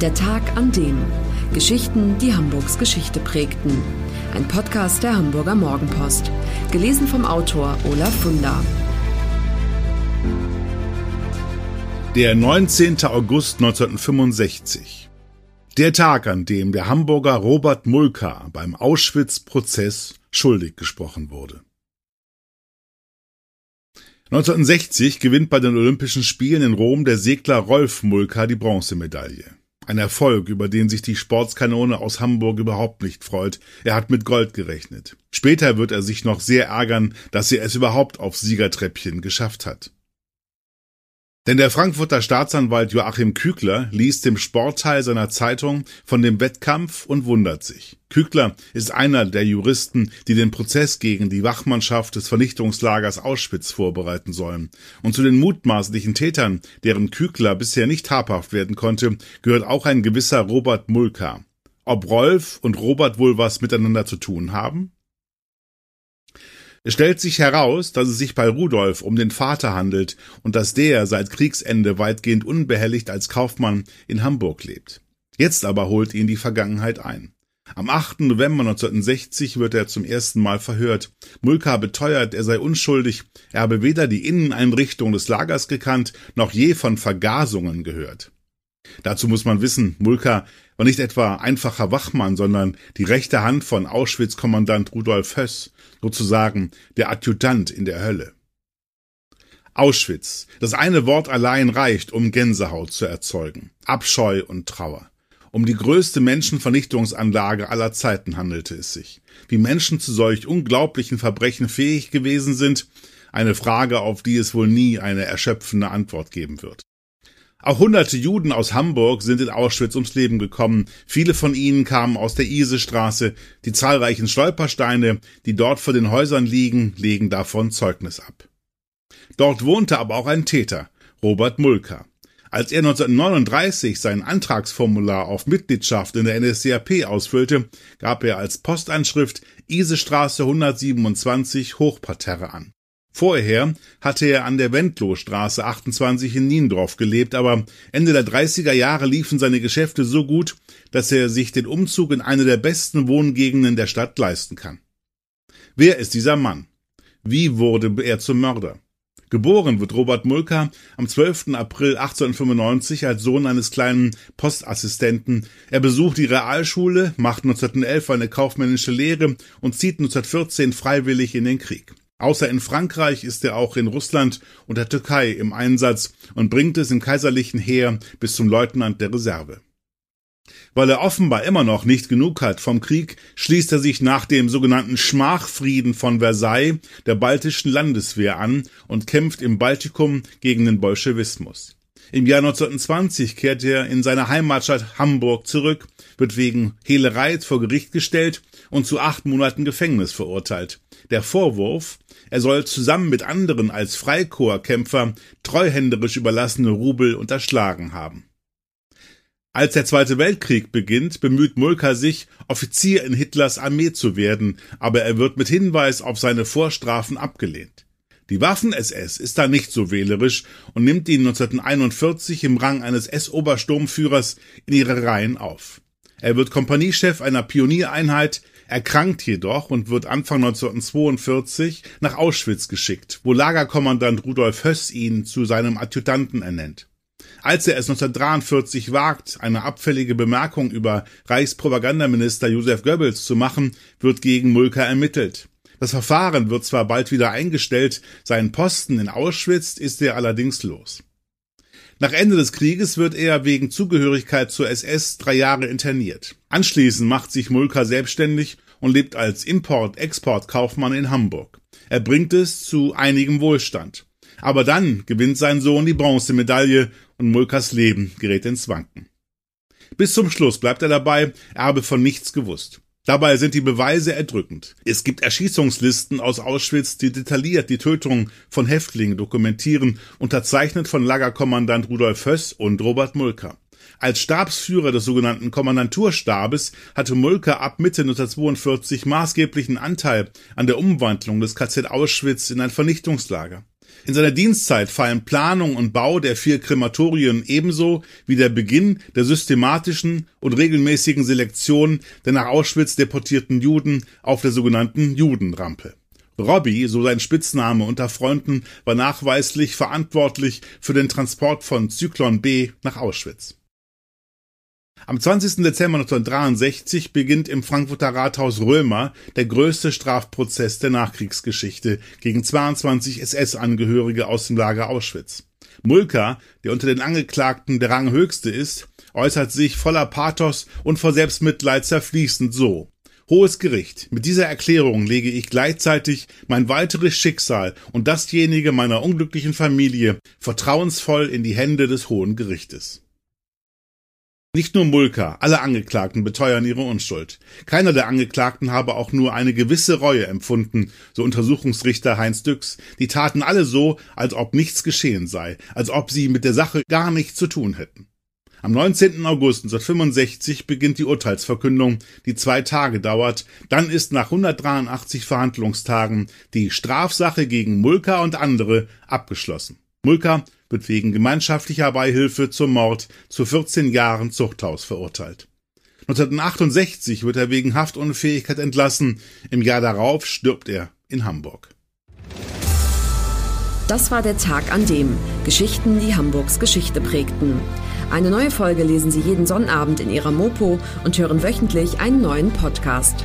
Der Tag an dem. Geschichten, die Hamburgs Geschichte prägten. Ein Podcast der Hamburger Morgenpost. Gelesen vom Autor Olaf Funder. Der 19. August 1965. Der Tag, an dem der Hamburger Robert Mulka beim Auschwitz-Prozess schuldig gesprochen wurde. 1960 gewinnt bei den Olympischen Spielen in Rom der Segler Rolf Mulka die Bronzemedaille. Ein Erfolg, über den sich die Sportskanone aus Hamburg überhaupt nicht freut. Er hat mit Gold gerechnet. Später wird er sich noch sehr ärgern, dass er es überhaupt aufs Siegertreppchen geschafft hat. Denn der Frankfurter Staatsanwalt Joachim Kügler liest im Sportteil seiner Zeitung von dem Wettkampf und wundert sich. Kügler ist einer der Juristen, die den Prozess gegen die Wachmannschaft des Vernichtungslagers Auschwitz vorbereiten sollen. Und zu den mutmaßlichen Tätern, deren Kügler bisher nicht habhaft werden konnte, gehört auch ein gewisser Robert Mulka. Ob Rolf und Robert wohl was miteinander zu tun haben? Es stellt sich heraus, dass es sich bei Rudolf um den Vater handelt und dass der seit Kriegsende weitgehend unbehelligt als Kaufmann in Hamburg lebt. Jetzt aber holt ihn die Vergangenheit ein. Am 8. November 1960 wird er zum ersten Mal verhört. Mulka beteuert, er sei unschuldig, er habe weder die Inneneinrichtung des Lagers gekannt, noch je von Vergasungen gehört. Dazu muss man wissen, Mulka war nicht etwa einfacher Wachmann, sondern die rechte Hand von Auschwitz-Kommandant Rudolf Höss, sozusagen der Adjutant in der Hölle. Auschwitz. Das eine Wort allein reicht, um Gänsehaut zu erzeugen. Abscheu und Trauer. Um die größte Menschenvernichtungsanlage aller Zeiten handelte es sich. Wie Menschen zu solch unglaublichen Verbrechen fähig gewesen sind, eine Frage, auf die es wohl nie eine erschöpfende Antwort geben wird. Auch hunderte Juden aus Hamburg sind in Auschwitz ums Leben gekommen. Viele von ihnen kamen aus der Isestraße. Die zahlreichen Stolpersteine, die dort vor den Häusern liegen, legen davon Zeugnis ab. Dort wohnte aber auch ein Täter, Robert Mulka. Als er 1939 sein Antragsformular auf Mitgliedschaft in der NSDAP ausfüllte, gab er als Postanschrift Isestraße 127 Hochparterre an. Vorher hatte er an der Wendlohstraße 28 in Niendorf gelebt, aber Ende der 30er Jahre liefen seine Geschäfte so gut, dass er sich den Umzug in eine der besten Wohngegenden der Stadt leisten kann. Wer ist dieser Mann? Wie wurde er zum Mörder? Geboren wird Robert Mulka am 12. April 1895 als Sohn eines kleinen Postassistenten. Er besucht die Realschule, macht 1911 eine kaufmännische Lehre und zieht 1914 freiwillig in den Krieg. Außer in Frankreich ist er auch in Russland und der Türkei im Einsatz und bringt es im kaiserlichen Heer bis zum Leutnant der Reserve. Weil er offenbar immer noch nicht genug hat vom Krieg, schließt er sich nach dem sogenannten Schmachfrieden von Versailles der baltischen Landeswehr an und kämpft im Baltikum gegen den Bolschewismus. Im Jahr 1920 kehrt er in seine Heimatstadt Hamburg zurück, wird wegen Hehlerei vor Gericht gestellt und zu acht Monaten Gefängnis verurteilt. Der Vorwurf, er soll zusammen mit anderen als Freikorpskämpfer treuhänderisch überlassene Rubel unterschlagen haben. Als der Zweite Weltkrieg beginnt, bemüht Mulka sich, Offizier in Hitlers Armee zu werden, aber er wird mit Hinweis auf seine Vorstrafen abgelehnt. Die Waffen-SS ist da nicht so wählerisch und nimmt ihn 1941 im Rang eines S-Obersturmführers in ihre Reihen auf. Er wird Kompaniechef einer Pioniereinheit, erkrankt jedoch und wird Anfang 1942 nach Auschwitz geschickt, wo Lagerkommandant Rudolf Höss ihn zu seinem Adjutanten ernennt. Als er es 1943 wagt, eine abfällige Bemerkung über Reichspropagandaminister Josef Goebbels zu machen, wird gegen Mulka ermittelt. Das Verfahren wird zwar bald wieder eingestellt, seinen Posten in Auschwitz ist er allerdings los. Nach Ende des Krieges wird er wegen Zugehörigkeit zur SS drei Jahre interniert. Anschließend macht sich Mulka selbstständig und lebt als Import-Export-Kaufmann in Hamburg. Er bringt es zu einigem Wohlstand. Aber dann gewinnt sein Sohn die Bronzemedaille und Mulkas Leben gerät ins Wanken. Bis zum Schluss bleibt er dabei, er habe von nichts gewusst. Dabei sind die Beweise erdrückend. Es gibt Erschießungslisten aus Auschwitz, die detailliert die Tötung von Häftlingen dokumentieren, unterzeichnet von Lagerkommandant Rudolf Höss und Robert Mulker. Als Stabsführer des sogenannten Kommandanturstabes hatte Mulker ab Mitte 1942 maßgeblichen Anteil an der Umwandlung des KZ Auschwitz in ein Vernichtungslager. In seiner Dienstzeit fallen Planung und Bau der vier Krematorien ebenso wie der Beginn der systematischen und regelmäßigen Selektion der nach Auschwitz deportierten Juden auf der sogenannten Judenrampe. Robbie, so sein Spitzname unter Freunden, war nachweislich verantwortlich für den Transport von Zyklon B nach Auschwitz. Am 20. Dezember 1963 beginnt im Frankfurter Rathaus Römer der größte Strafprozess der Nachkriegsgeschichte gegen 22 SS-Angehörige aus dem Lager Auschwitz. Mulka, der unter den Angeklagten der Ranghöchste ist, äußert sich voller Pathos und vor Selbstmitleid zerfließend so. Hohes Gericht, mit dieser Erklärung lege ich gleichzeitig mein weiteres Schicksal und dasjenige meiner unglücklichen Familie vertrauensvoll in die Hände des Hohen Gerichtes. Nicht nur Mulka, alle Angeklagten beteuern ihre Unschuld. Keiner der Angeklagten habe auch nur eine gewisse Reue empfunden, so Untersuchungsrichter Heinz Düx. Die taten alle so, als ob nichts geschehen sei, als ob sie mit der Sache gar nichts zu tun hätten. Am 19. August 1965 beginnt die Urteilsverkündung, die zwei Tage dauert. Dann ist nach 183 Verhandlungstagen die Strafsache gegen Mulka und andere abgeschlossen. Mulka wird wegen gemeinschaftlicher Beihilfe zum Mord zu 14 Jahren Zuchthaus verurteilt. 1968 wird er wegen Haftunfähigkeit entlassen. Im Jahr darauf stirbt er in Hamburg. Das war der Tag an dem Geschichten, die Hamburgs Geschichte prägten. Eine neue Folge lesen Sie jeden Sonnabend in Ihrer Mopo und hören wöchentlich einen neuen Podcast.